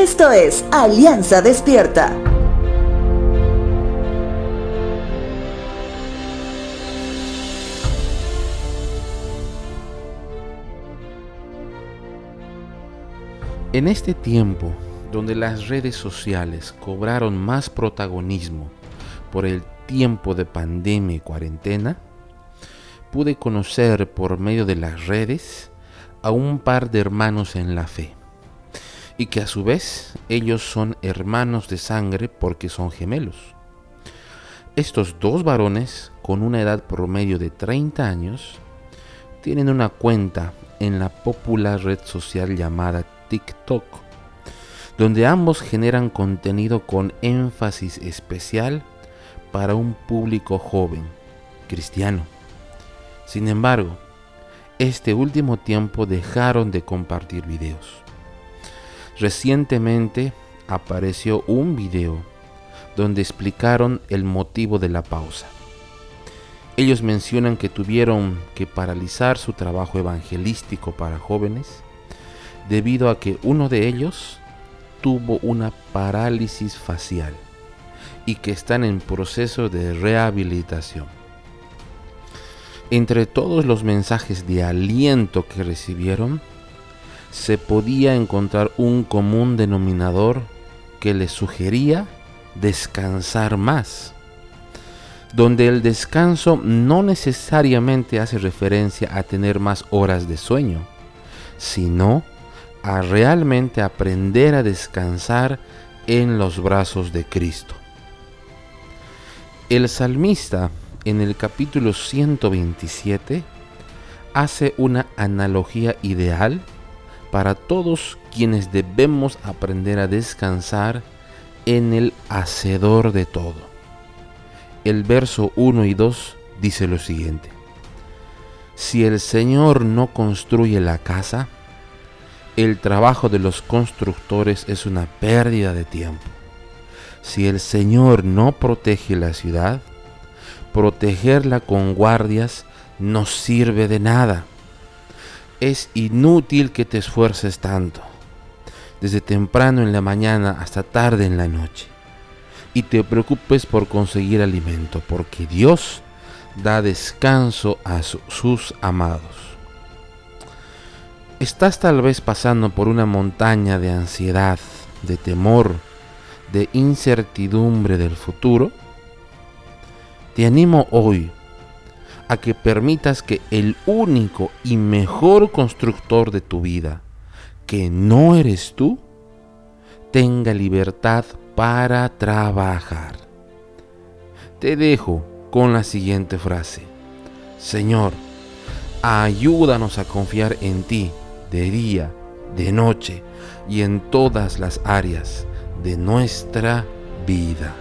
Esto es Alianza Despierta. En este tiempo, donde las redes sociales cobraron más protagonismo por el tiempo de pandemia y cuarentena, pude conocer por medio de las redes a un par de hermanos en la fe, y que a su vez ellos son hermanos de sangre porque son gemelos. Estos dos varones, con una edad promedio de 30 años, tienen una cuenta en la popular red social llamada TikTok, donde ambos generan contenido con énfasis especial para un público joven, cristiano. Sin embargo, este último tiempo dejaron de compartir videos. Recientemente apareció un video donde explicaron el motivo de la pausa. Ellos mencionan que tuvieron que paralizar su trabajo evangelístico para jóvenes debido a que uno de ellos tuvo una parálisis facial y que están en proceso de rehabilitación. Entre todos los mensajes de aliento que recibieron, se podía encontrar un común denominador que les sugería descansar más, donde el descanso no necesariamente hace referencia a tener más horas de sueño, sino a realmente aprender a descansar en los brazos de Cristo. El salmista en el capítulo 127 hace una analogía ideal para todos quienes debemos aprender a descansar en el hacedor de todo. El verso 1 y 2 dice lo siguiente. Si el Señor no construye la casa, el trabajo de los constructores es una pérdida de tiempo. Si el Señor no protege la ciudad, protegerla con guardias no sirve de nada. Es inútil que te esfuerces tanto, desde temprano en la mañana hasta tarde en la noche, y te preocupes por conseguir alimento, porque Dios da descanso a sus amados. Estás tal vez pasando por una montaña de ansiedad, de temor, de incertidumbre del futuro. Te animo hoy a que permitas que el único y mejor constructor de tu vida, que no eres tú, tenga libertad para trabajar. Te dejo con la siguiente frase. Señor, ayúdanos a confiar en ti de día, de noche y en todas las áreas de nuestra vida.